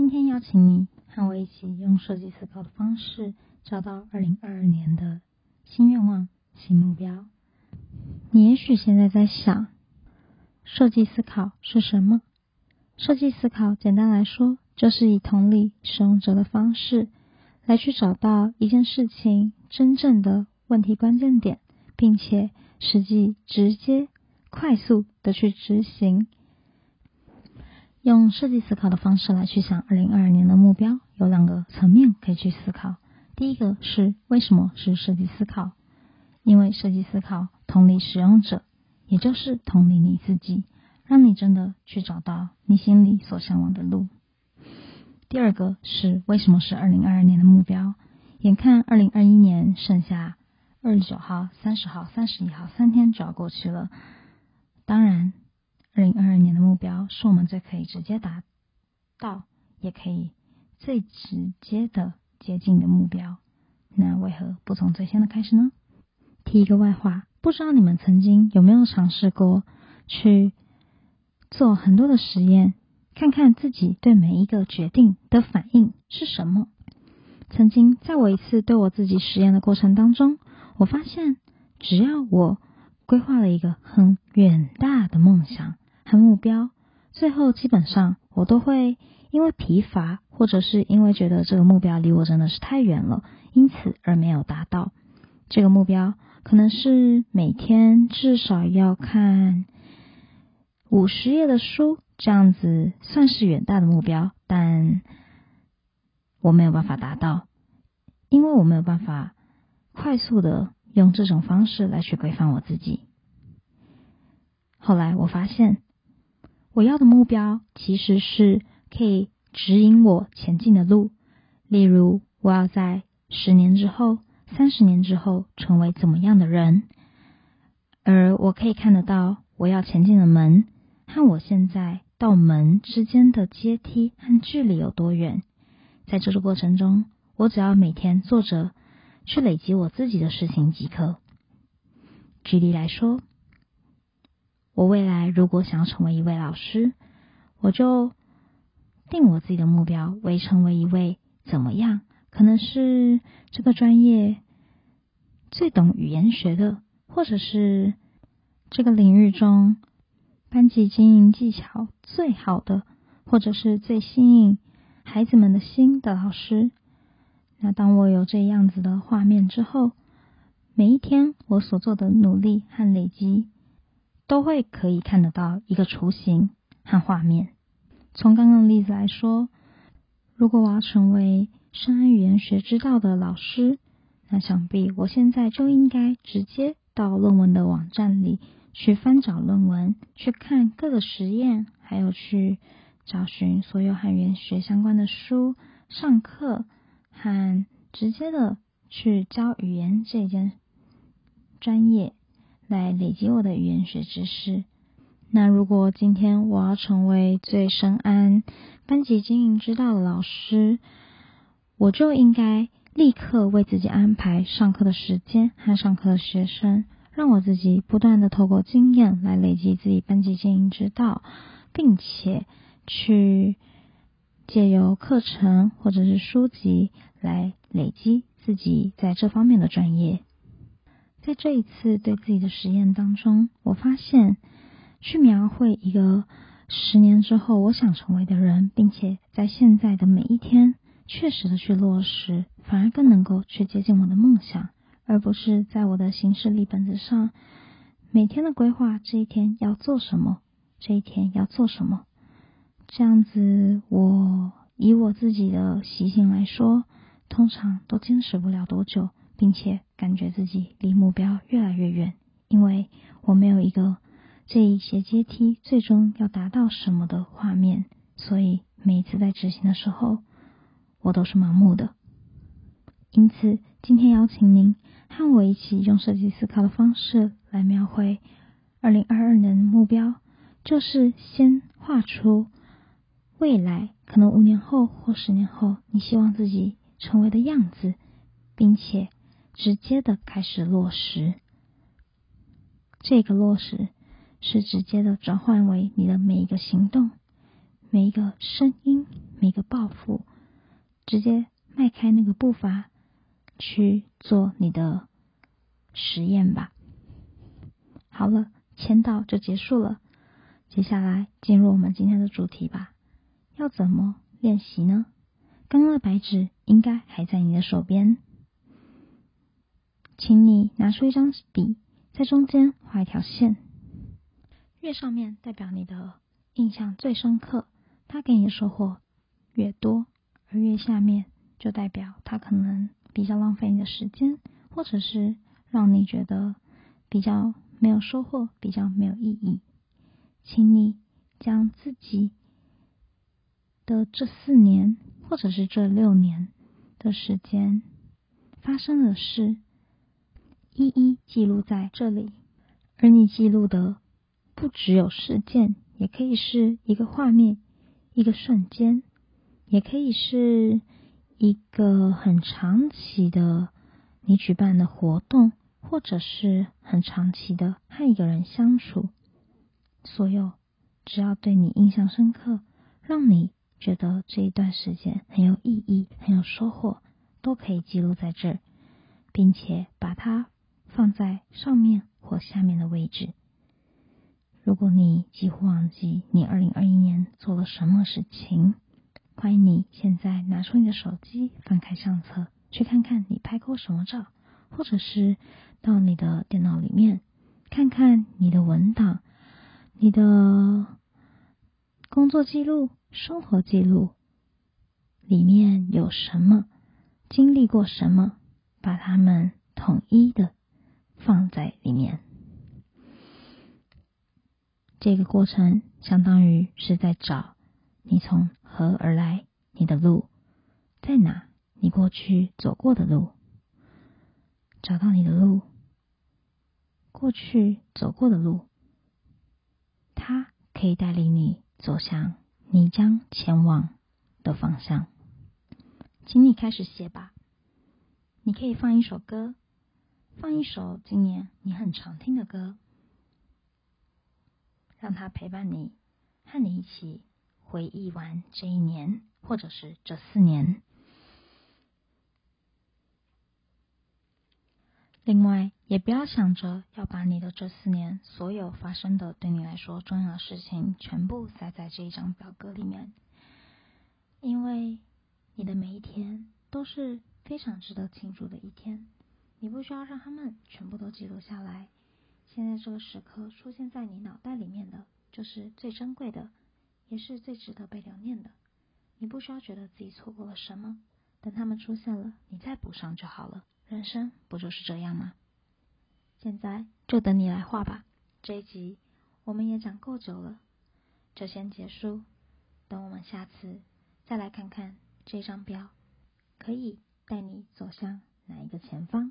今天邀请你和我一起用设计思考的方式，找到二零二二年的新愿望、新目标。你也许现在在想，设计思考是什么？设计思考简单来说，就是以同理使用者的方式，来去找到一件事情真正的问题关键点，并且实际、直接、快速的去执行。用设计思考的方式来去想二零二二年的目标，有两个层面可以去思考。第一个是为什么是设计思考？因为设计思考同理使用者，也就是同理你自己，让你真的去找到你心里所向往的路。第二个是为什么是二零二二年的目标？眼看二零二一年剩下二十九号、三十号、三十一号三天就要过去了，当然。二零二二年的目标是我们最可以直接达到，也可以最直接的接近的目标。那为何不从最先的开始呢？提一个外话，不知道你们曾经有没有尝试过去做很多的实验，看看自己对每一个决定的反应是什么？曾经在我一次对我自己实验的过程当中，我发现只要我规划了一个很远大的梦想。和目标，最后基本上我都会因为疲乏，或者是因为觉得这个目标离我真的是太远了，因此而没有达到这个目标。可能是每天至少要看五十页的书，这样子算是远大的目标，但我没有办法达到，因为我没有办法快速的用这种方式来去规范我自己。后来我发现。我要的目标其实是可以指引我前进的路，例如我要在十年之后、三十年之后成为怎么样的人，而我可以看得到我要前进的门和我现在到门之间的阶梯和距离有多远。在这个过程中，我只要每天做着去累积我自己的事情即可。举例来说。我未来如果想要成为一位老师，我就定我自己的目标为成为一位怎么样？可能是这个专业最懂语言学的，或者是这个领域中班级经营技巧最好的，或者是最吸引孩子们的心的老师。那当我有这样子的画面之后，每一天我所做的努力和累积。都会可以看得到一个雏形和画面。从刚刚的例子来说，如果我要成为深谙语言学之道的老师，那想必我现在就应该直接到论文的网站里去翻找论文，去看各个实验，还有去找寻所有和语言学相关的书，上课和直接的去教语言这件专业。来累积我的语言学知识。那如果今天我要成为最深谙班级经营之道的老师，我就应该立刻为自己安排上课的时间和上课的学生，让我自己不断的透过经验来累积自己班级经营之道，并且去借由课程或者是书籍来累积自己在这方面的专业。在这一次对自己的实验当中，我发现去描绘一个十年之后我想成为的人，并且在现在的每一天确实的去落实，反而更能够去接近我的梦想，而不是在我的行事历本子上每天的规划这一天要做什么，这一天要做什么。这样子，我以我自己的习性来说，通常都坚持不了多久。并且感觉自己离目标越来越远，因为我没有一个这一些阶梯最终要达到什么的画面，所以每一次在执行的时候，我都是盲目的。因此，今天邀请您和我一起用设计思考的方式来描绘二零二二年的目标，就是先画出未来可能五年后或十年后你希望自己成为的样子，并且。直接的开始落实，这个落实是直接的转换为你的每一个行动、每一个声音、每个抱负，直接迈开那个步伐去做你的实验吧。好了，签到就结束了，接下来进入我们今天的主题吧。要怎么练习呢？刚刚的白纸应该还在你的手边，请你拿出一张笔，在中间画一条线，越上面代表你的印象最深刻，它给你的收获越多；而越下面就代表它可能比较浪费你的时间，或者是让你觉得比较没有收获、比较没有意义。请你将自己的这四年。或者是这六年的时间发生的事，一一记录在这里。而你记录的不只有事件，也可以是一个画面、一个瞬间，也可以是一个很长期的你举办的活动，或者是很长期的和一个人相处。所有只要对你印象深刻，让你。觉得这一段时间很有意义、很有收获，都可以记录在这儿，并且把它放在上面或下面的位置。如果你几乎忘记你二零二一年做了什么事情，欢迎你现在拿出你的手机，翻开相册，去看看你拍过什么照，或者是到你的电脑里面看看你的文档、你的工作记录。生活记录里面有什么？经历过什么？把它们统一的放在里面。这个过程相当于是在找你从何而来，你的路在哪？你过去走过的路，找到你的路，过去走过的路，它可以带领你走向。你将前往的方向，请你开始写吧。你可以放一首歌，放一首今年你很常听的歌，让它陪伴你，和你一起回忆完这一年，或者是这四年。另外，也不要想着要把你的这四年所有发生的对你来说重要的事情全部塞在这一张表格里面，因为你的每一天都是非常值得庆祝的一天。你不需要让他们全部都记录下来。现在这个时刻出现在你脑袋里面的，就是最珍贵的，也是最值得被留念的。你不需要觉得自己错过了什么，等他们出现了，你再补上就好了。人生不就是这样吗？现在就等你来画吧。这一集我们也讲够久了，就先结束。等我们下次再来看看这张表，可以带你走向哪一个前方。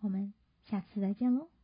我们下次再见喽。